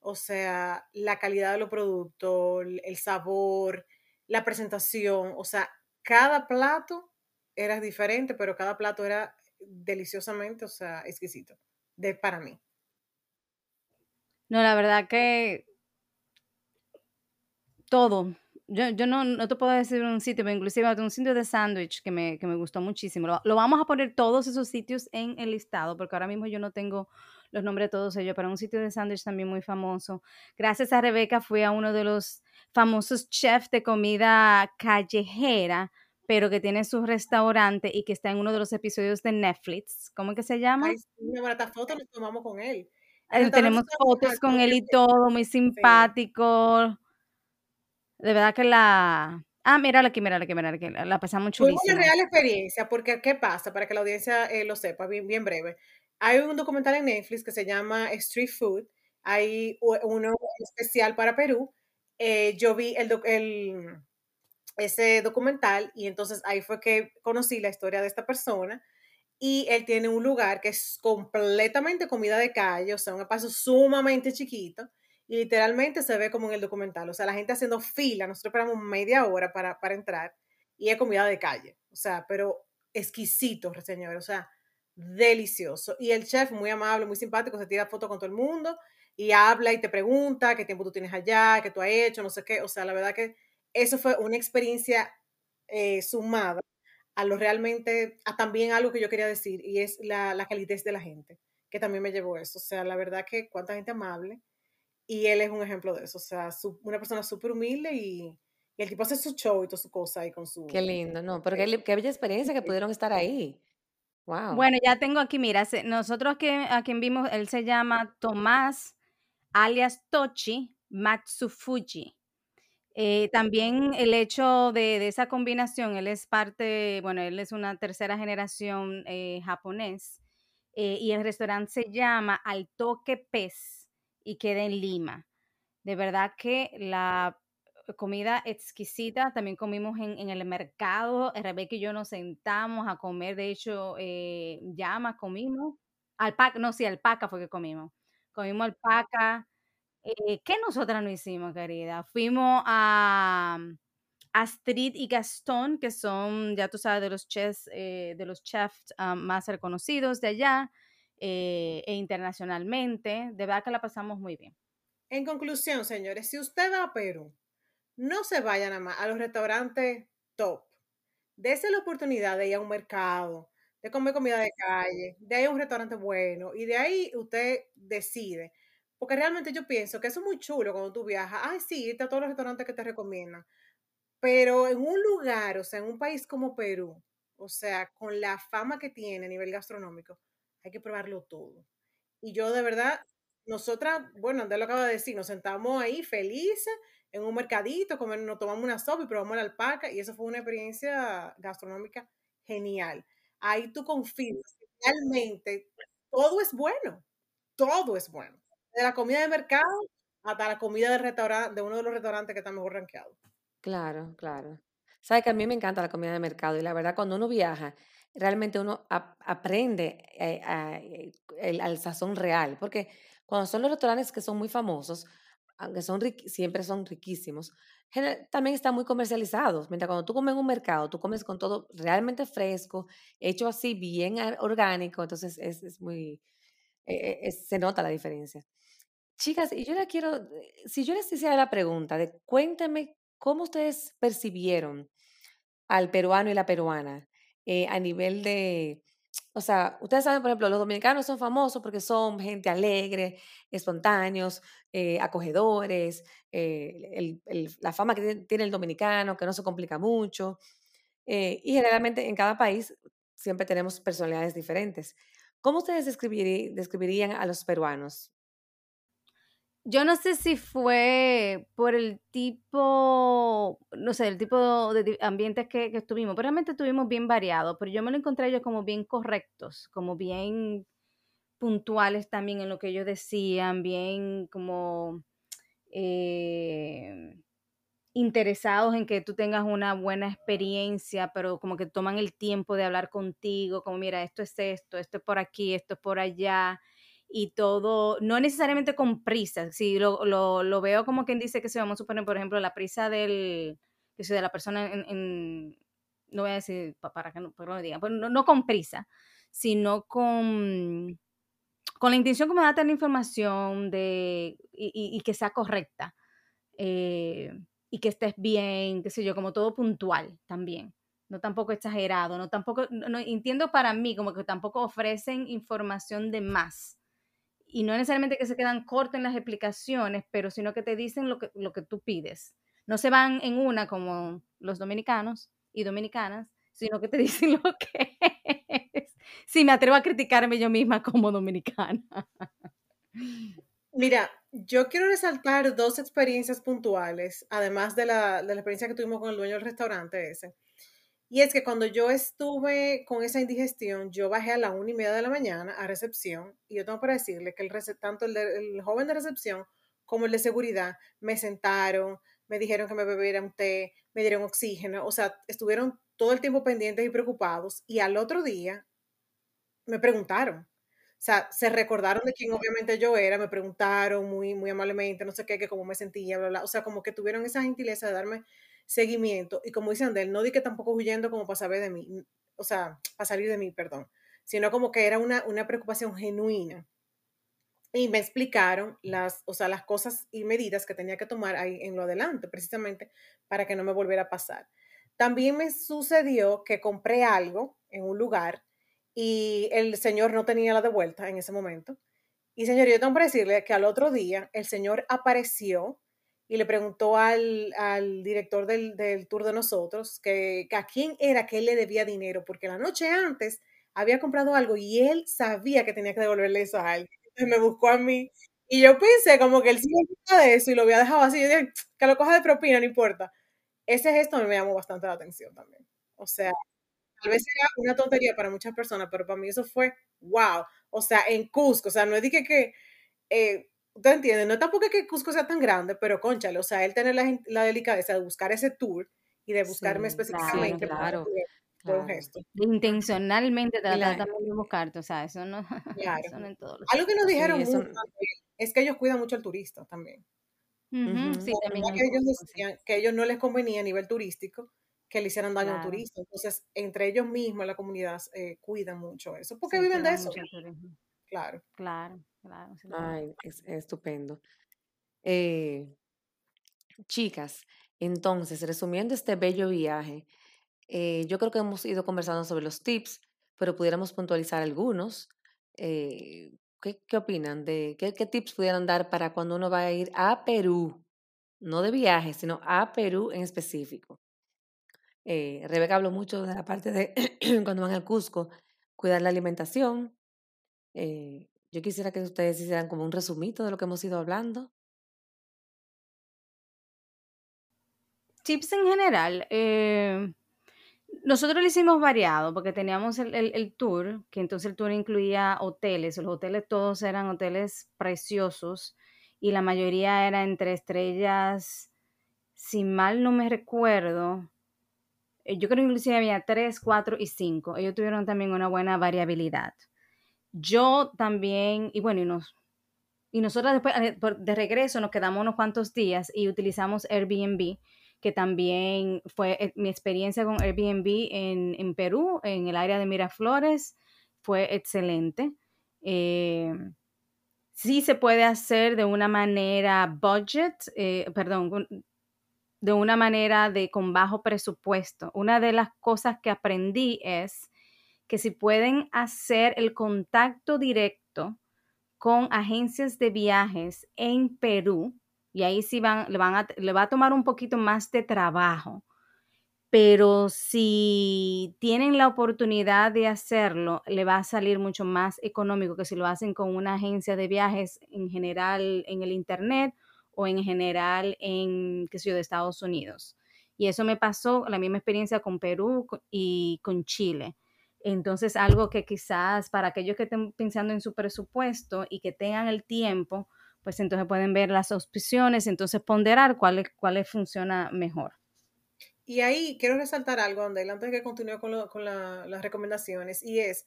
O sea, la calidad de los productos, el sabor, la presentación, o sea, cada plato era diferente, pero cada plato era deliciosamente, o sea, exquisito, de, para mí. No, la verdad que todo, yo, yo no, no, te puedo decir un sitio, pero inclusive un sitio de sándwich que me, que me gustó muchísimo. Lo, vamos a poner todos esos sitios en el listado, porque ahora mismo yo no tengo los nombres de todos ellos, pero un sitio de sándwich también muy famoso. Gracias a Rebeca fui a uno de los famosos chefs de comida callejera, pero que tiene su restaurante y que está en uno de los episodios de Netflix. ¿Cómo que se llama? Ay, una buena foto nos tomamos con él. Tenemos fotos con él y todo, muy simpático de verdad que la... Ah, mírala aquí, mírala aquí, mírala aquí, la pasamos chulísima. Fue una real experiencia, porque ¿qué pasa? Para que la audiencia eh, lo sepa, bien, bien breve. Hay un documental en Netflix que se llama Street Food, hay uno especial para Perú. Eh, yo vi el, el, ese documental y entonces ahí fue que conocí la historia de esta persona y él tiene un lugar que es completamente comida de calle, o sea, un espacio sumamente chiquito y literalmente se ve como en el documental, o sea, la gente haciendo fila, nosotros esperamos media hora para, para entrar y es comida de calle, o sea, pero exquisito, señor, o sea, delicioso. Y el chef muy amable, muy simpático, se tira foto con todo el mundo y habla y te pregunta qué tiempo tú tienes allá, qué tú has hecho, no sé qué, o sea, la verdad que eso fue una experiencia eh, sumada a lo realmente, a también algo que yo quería decir, y es la, la calidez de la gente, que también me llevó eso. O sea, la verdad que cuánta gente amable, y él es un ejemplo de eso, o sea, una persona súper humilde y, el tipo hace su show y toda su cosa ahí con su... Qué lindo, ¿no? Pero qué, qué bella experiencia que pudieron estar ahí. Wow. Bueno, ya tengo aquí, mira, nosotros que, a quien vimos, él se llama Tomás, alias Tochi Matsufuji. Eh, también el hecho de, de esa combinación, él es parte, bueno, él es una tercera generación eh, japonés eh, y el restaurante se llama Al Toque Pez y queda en Lima. De verdad que la comida exquisita, también comimos en, en el mercado, Rebeca y yo nos sentamos a comer, de hecho, eh, llama, comimos, alpaca, no, sí, alpaca fue que comimos, comimos alpaca, eh, ¿qué nosotras no hicimos, querida? Fuimos a Astrid y Gastón, que son, ya tú sabes, de los chefs, eh, de los chefs ah, más reconocidos de allá eh, e internacionalmente. De verdad que la pasamos muy bien. En conclusión, señores, si usted va a Perú, no se vayan nada más a los restaurantes top. Dese la oportunidad de ir a un mercado, de comer comida de calle, de ir a un restaurante bueno y de ahí usted decide. Porque realmente yo pienso que eso es muy chulo cuando tú viajas. Ay, sí, a todos los restaurantes que te recomiendan. Pero en un lugar, o sea, en un país como Perú, o sea, con la fama que tiene a nivel gastronómico, hay que probarlo todo. Y yo de verdad, nosotras, bueno, Andrés lo acaba de decir, nos sentamos ahí felices en un mercadito, comer, nos tomamos una sopa y probamos la alpaca y eso fue una experiencia gastronómica genial. Ahí tú confías, realmente todo es bueno, todo es bueno. De la comida de mercado hasta la comida de, restaurante, de uno de los restaurantes que está mejor rankeado. Claro, claro. Sabe que a mí me encanta la comida de mercado y la verdad cuando uno viaja, realmente uno ap- aprende eh, eh, al sazón real, porque cuando son los restaurantes que son muy famosos, aunque son riqui- siempre son riquísimos, también están muy comercializados. Mientras cuando tú comes en un mercado, tú comes con todo realmente fresco, hecho así, bien ar- orgánico, entonces es, es muy, eh, es- se nota la diferencia. Chicas, y yo le quiero, si yo les hiciera la pregunta de cuéntame cómo ustedes percibieron al peruano y la peruana eh, a nivel de, o sea, ustedes saben, por ejemplo, los dominicanos son famosos porque son gente alegre, espontáneos, eh, acogedores, eh, la fama que tiene el dominicano, que no se complica mucho, y generalmente en cada país siempre tenemos personalidades diferentes. ¿Cómo ustedes describirían a los peruanos? Yo no sé si fue por el tipo, no sé, el tipo de ambientes que, estuvimos, realmente estuvimos bien variados, pero yo me lo encontré ellos como bien correctos, como bien puntuales también en lo que ellos decían, bien como eh, interesados en que tú tengas una buena experiencia, pero como que toman el tiempo de hablar contigo, como mira, esto es esto, esto es por aquí, esto es por allá, y todo, no necesariamente con prisa, si lo, lo, lo veo como quien dice que se vamos a suponer, por ejemplo, la prisa del, que sea, de la persona en, en- no voy a decir pa- para que no, para no digan, pero no, no con prisa, sino con, con la intención como de darte la información de, y, y- y que sea correcta eh, y que estés bien, qué sé yo, como todo puntual también. No tampoco exagerado, no tampoco, no- entiendo para mí como que tampoco ofrecen información de más. Y no necesariamente que se quedan cortos en las explicaciones, pero sino que te dicen lo que, lo que tú pides. No se van en una como los dominicanos y dominicanas, sino que te <laughs> dicen lo que es. Sí, me atrevo a criticarme yo misma como dominicana. Mira, yo quiero resaltar dos experiencias puntuales, además de la, de la experiencia que tuvimos con el dueño del restaurante ese. Y es que cuando yo estuve con esa indigestión, yo bajé a la una y media de la mañana a recepción y yo tengo para decirle que el tanto el joven de recepción como el de seguridad me sentaron, me dijeron que me bebiera un té, me dieron oxígeno, o sea, estuvieron todo el tiempo pendientes y preocupados y al otro día me preguntaron. O sea, se recordaron de quién obviamente yo era, me preguntaron muy, muy amablemente, no sé qué, que cómo me sentía, bla, bla. O sea, como que tuvieron esa gentileza de darme seguimiento. Y como dice Andel, no di que tampoco huyendo como para saber de mí, o sea, para salir de mí, perdón, sino como que era una, una preocupación genuina. Y me explicaron las, o sea, las cosas y medidas que tenía que tomar ahí en lo adelante, precisamente para que no me volviera a pasar. También me sucedió que compré algo en un lugar y el señor no tenía la de vuelta en ese momento. Y señor, yo tengo que decirle que al otro día el señor apareció y le preguntó al, al director del, del tour de nosotros que, a quién era que él le debía dinero, porque la noche antes había comprado algo y él sabía que tenía que devolverle eso a alguien. Entonces me buscó a mí Y yo pensé como que él sí de eso y lo había dejado así. Yo dije, que lo coja de propina, no importa. Ese gesto me llamó bastante la atención también. O sea, tal vez era una tontería para muchas personas, pero para mí eso fue wow. O sea, en Cusco, o sea, no es que, que eh, ¿Usted entiende? No tampoco que Cusco sea tan grande, pero conchale, o sea, él tener la, la delicadeza de buscar ese tour y de buscarme específicamente claro, claro, un gesto. Intencionalmente tratar también de buscarte, o sea, eso no, <laughs> claro. eso no en todos los Algo que nos dijeron mucho es que ellos cuidan mucho al turista también. sí, también que ellos decían que ellos no les convenía a nivel turístico que le hicieran daño a un turista. Entonces, entre ellos mismos, la comunidad, eh, cuidan mucho eso, porque viven de eso. Claro. Claro, claro. Ay, es, estupendo. Eh, chicas, entonces, resumiendo este bello viaje, eh, yo creo que hemos ido conversando sobre los tips, pero pudiéramos puntualizar algunos. Eh, ¿qué, ¿qué, opinan? de qué, qué, tips pudieran dar para cuando uno va a ir a Perú? No de viaje, sino a Perú en específico. Rebeca habló mucho de la parte de <clears throat> cuando van a Cusco, cuidar la alimentación, eh, yo quisiera que ustedes hicieran como un resumito de lo que hemos ido hablando. Tips en general. Eh, nosotros lo hicimos variado porque teníamos el, el, tour, que entonces el tour incluía hoteles. Los hoteles todos eran hoteles preciosos y la mayoría era entre estrellas, si mal no me recuerdo, eh, yo creo que inclusive había tres, cuatro y cinco. Ellos tuvieron también una buena variabilidad. Yo también, y bueno, y, nos, y nosotros después eh, de regreso nos quedamos unos cuantos días y utilizamos Airbnb, que también fue eh, mi experiencia con Airbnb en, en Perú, en el área de Miraflores, fue excelente. Eh, sí se puede hacer de una manera budget, perdón, de una manera de con bajo presupuesto. Una de las cosas que aprendí es que si pueden hacer el contacto directo con agencias de viajes en Perú, y ahí sí van, le, van le va a tomar un poquito más de trabajo, pero si tienen la oportunidad de hacerlo, le va a salir mucho más económico que si lo hacen con una agencia de viajes en general en el Internet o en general en, qué sé de Estados Unidos. Y eso me pasó, la misma experiencia con Perú y con Chile. Entonces, algo que quizás para aquellos que estén pensando en su presupuesto y que tengan el tiempo, pues entonces pueden ver las opciones, entonces ponderar cuál les funciona mejor. Y ahí quiero resaltar algo, Andel, antes de que continúe con, con las recomendaciones, y es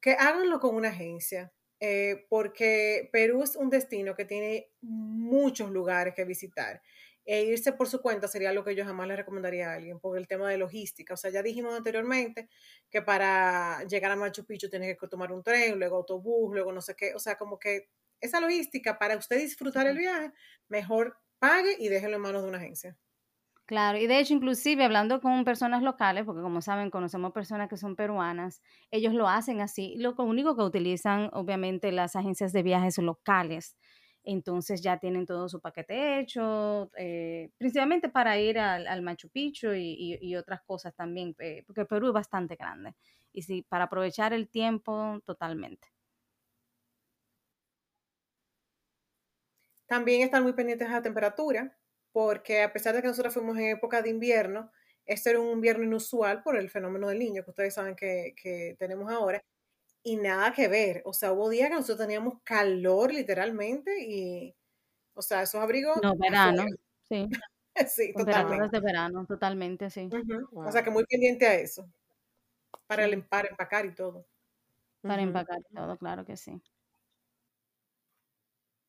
que háganlo con una agencia, eh, porque Perú es un destino que tiene muchos lugares que visitar e irse por su cuenta sería lo que yo jamás le recomendaría a alguien por el tema de logística. O sea, ya dijimos anteriormente que para llegar a Machu Picchu tienes que tomar un tren, luego autobús, luego no sé qué. O sea, como que esa logística para usted disfrutar el viaje, mejor pague y déjelo en manos de una agencia. Claro, y de hecho, inclusive hablando con personas locales, porque como saben, conocemos personas que son peruanas, ellos lo hacen así. Lo único que utilizan, obviamente, las agencias de viajes locales entonces ya tienen todo su paquete hecho, eh, principalmente para ir al, Machu Picchu y, otras cosas también, eh, porque Perú es bastante grande. Y sí, para aprovechar el tiempo totalmente. También están muy pendientes a la temperatura, porque a pesar de que nosotros fuimos en época de invierno, este era un invierno inusual por el fenómeno del niño que ustedes saben que, que tenemos ahora y nada que ver. O sea, hubo días que nosotros teníamos calor literalmente y, o sea, esos abrigos. No, <laughs> verano, sí. <laughs> sí, totalmente. de verano, totalmente, sí. O sea, que muy pendiente a eso. Para, el, para empacar y todo. Para empacar y todo, claro que sí.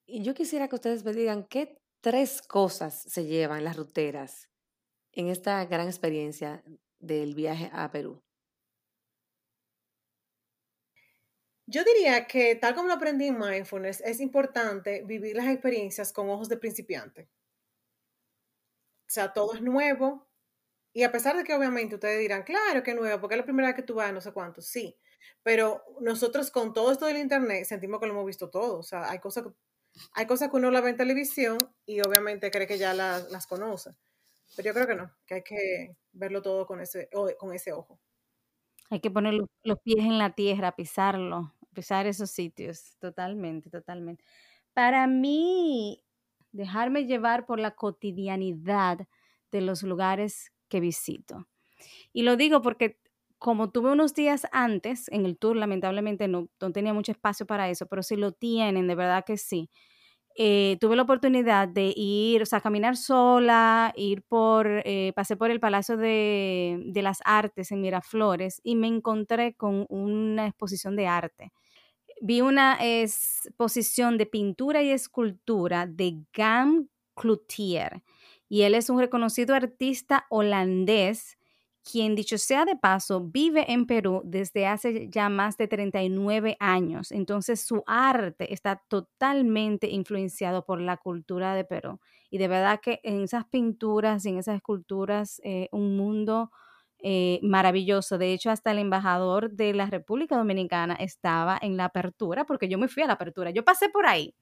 Y yo quisiera que ustedes me digan qué tres cosas se llevan las ruteras en esta gran experiencia del viaje a Perú. Yo diría que, tal como lo aprendí en mindfulness, es importante vivir las experiencias con ojos de principiante. O sea, todo es nuevo. Y a pesar de que obviamente ustedes dirán, claro que es nuevo, porque es la primera vez que tú vas, no sé cuánto, sí. Pero nosotros con todo esto del Internet sentimos que lo hemos visto todo. O sea, hay cosas, hay cosas que uno la ve en televisión y obviamente cree que ya las, conoce. Pero yo creo que no, que hay que verlo todo con ese, con ese ojo. Hay que poner los pies en la tierra, pisarlo, pisar esos sitios, totalmente, totalmente. Para mí, dejarme llevar por la cotidianidad de los lugares que visito. Y lo digo porque como tuve unos días antes en el tour, lamentablemente no, no tenía mucho espacio para eso, pero si lo tienen, de verdad que sí. Eh, tuve la oportunidad de ir, o sea, caminar sola, ir por, eh, pasé por el Palacio de, de, las Artes en Miraflores y me encontré con una exposición de arte. Vi una exposición de pintura y escultura de Gam Cloutier y él es un reconocido artista holandés quien dicho sea de paso, vive en Perú desde hace ya más de 39 años. Entonces su arte está totalmente influenciado por la cultura de Perú. Y de verdad que en esas pinturas y en esas esculturas, eh, un mundo eh, maravilloso. De hecho, hasta el embajador de la República Dominicana estaba en la apertura, porque yo me fui a la apertura. Yo pasé por ahí.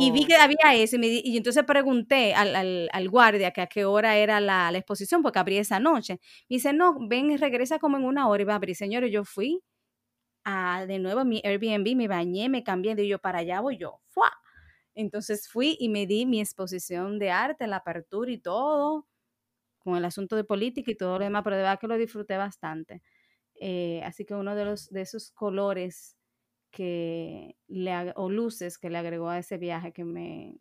Y vi que oh. había eso y, entonces pregunté al, al, guardia que a qué hora era la, la, exposición, porque abría esa noche. Me dice, no, ven y regresa como en una hora y va a abrir. Señores, yo fui a, de nuevo a mi Airbnb, me bañé, me cambié, y yo para allá voy yo. ¡Fua! Entonces fui y me di mi exposición de arte, la apertura y todo, con el asunto de política y todo lo demás, pero de verdad que lo disfruté bastante. Eh, así que uno de, los, de esos colores que le, o luces que le agregó a ese viaje que me,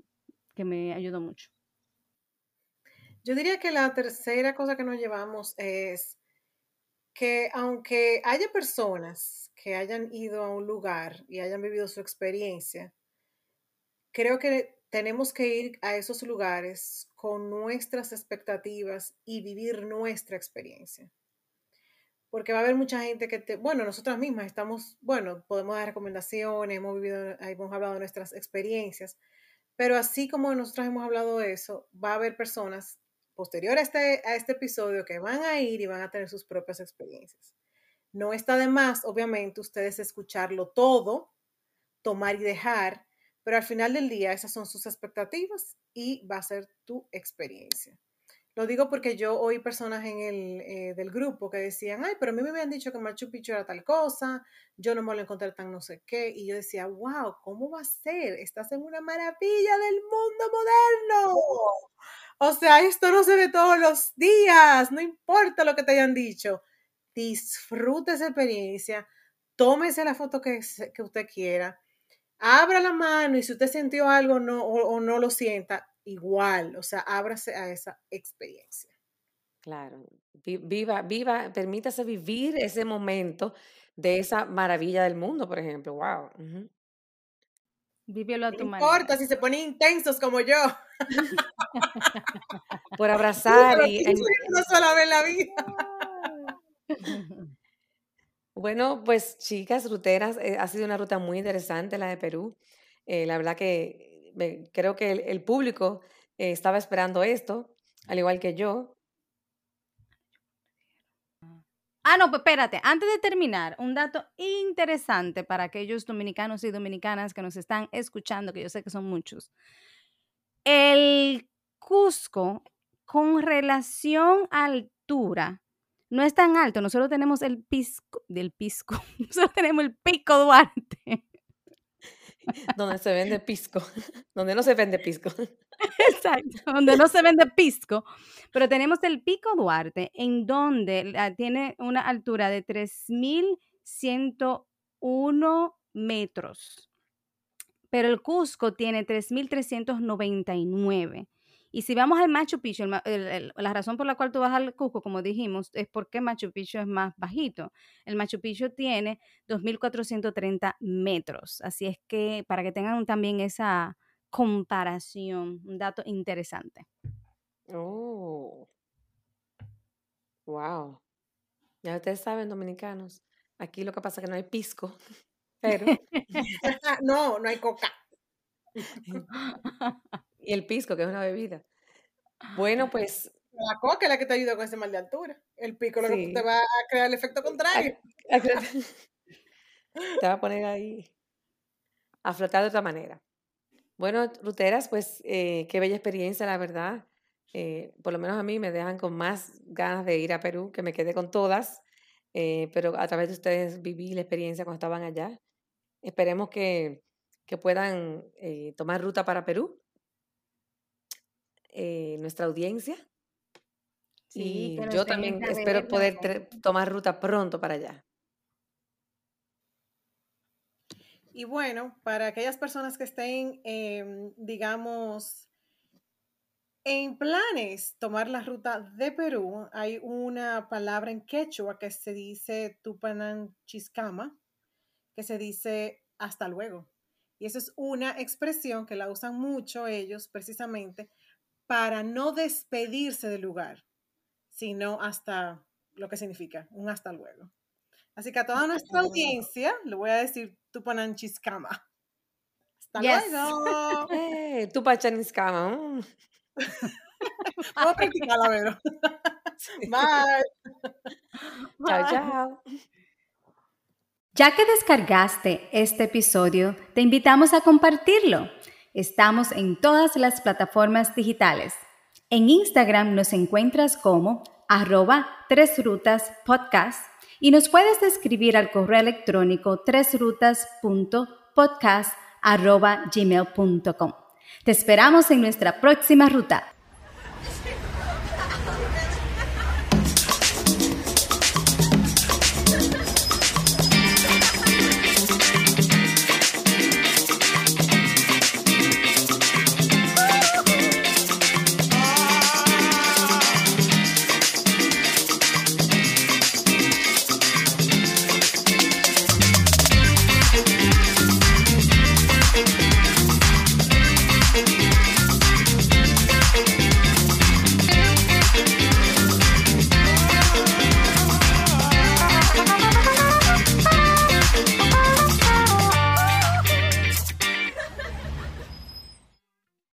que me ayudó mucho. Yo diría que la tercera cosa que nos llevamos es que aunque haya personas que hayan ido a un lugar y hayan vivido su experiencia, creo que tenemos que ir a esos lugares con nuestras expectativas y vivir nuestra experiencia porque va a haber mucha gente que te, bueno, nosotras mismas estamos, bueno, podemos dar recomendaciones, hemos vivido, hemos hablado de nuestras experiencias, pero así como nosotras hemos hablado de eso, va a haber personas posteriores a este, a este episodio que van a ir y van a tener sus propias experiencias. No está de más, obviamente, ustedes escucharlo todo, tomar y dejar, pero al final del día esas son sus expectativas y va a ser tu experiencia. Lo digo porque yo oí personas en el eh, del grupo que decían, ay, pero a mí me habían dicho que Machu Picchu era tal cosa, yo no me lo encontré tan no sé qué, y yo decía, wow, ¿cómo va a ser? Estás en una maravilla del mundo moderno. O sea, esto no se ve todos los días, no importa lo que te hayan dicho. Disfrute esa experiencia, tómese la foto que, que usted quiera, abra la mano y si usted sintió algo no, o no lo sienta, igual, o sea, ábrase a esa experiencia. Claro, viva, viva, permítase vivir ese momento de esa maravilla del mundo, por ejemplo, wow. Vívelo a tu manera. No importa si se ponen intensos como yo. <laughs> por <laughs> abrazar y... No <laughs> sola vez la vida. Bueno, pues chicas, ruteras, eh, ha sido una ruta muy interesante la de Perú. Eh, la verdad que creo que el, público eh, estaba esperando esto, al igual que yo. Ah, no, pues espérate, antes de terminar, un dato interesante para aquellos dominicanos y dominicanas que nos están escuchando, que yo sé que son muchos. El Cusco, con relación a altura, no es tan alto. Nosotros tenemos el pisco, del pisco, <laughs> nosotros tenemos el pico Duarte <laughs> donde se vende <laughs> pisco, donde no se vende pisco. Exacto, donde no se vende pisco. Pero tenemos el Pico Duarte, en donde tiene una altura de 3.101 metros. Pero el Cusco tiene 3.399. Y si vamos al Machu Picchu, la razón por la cual tú vas al Cusco, como dijimos, es porque Machu Picchu es más bajito. El Machu Picchu tiene 2.430 metros. Así es que para que tengan también esa comparación, un dato interesante. Oh. Wow. Ya ustedes saben, dominicanos, aquí lo que pasa es que no hay pisco, <laughs> pero... <laughs> <laughs> no, no hay coca. Y el pisco, que es una bebida. Bueno, pues. La coca es la que te ayuda con ese mal de altura. El pico lo que te va a crear el efecto contrario. <laughs> <laughs> te va a poner ahí a flotar de otra manera. Bueno, ruteras, pues eh, qué bella experiencia, la verdad. Eh, por lo menos a mí me dejan con más ganas de ir a Perú, que me quedé con todas, eh, pero a través de ustedes viví la experiencia cuando estaban allá. Esperemos que que puedan tomar ruta para Perú. Eh, nuestra audiencia. Sí, y yo también espero poder tomar ruta pronto para allá. Y bueno, para aquellas personas que estén, em, digamos, en planes tomar la ruta de Perú, hay una palabra en quechua que se dice Tupanan Chiscama, que se dice hasta luego. Y esa es una expresión que la usan mucho ellos precisamente para no despedirse del lugar, sino hasta lo que significa, un hasta luego. Así que a toda nuestra audiencia le voy a decir Tupanan Chiscama. Hasta Yes. luego. <laughs> Eh, tú Pachaniskama. mm. <laughs> Vamos a practicarla, Vero. <laughs> Bye. Chao, chao. Ya que descargaste este episodio, te invitamos a compartirlo. Estamos en todas las plataformas digitales. En Instagram nos encuentras como arroba tres rutas podcast y nos puedes escribir al correo electrónico tresrutas.podcast arroba gmail.com. Te esperamos en nuestra próxima ruta.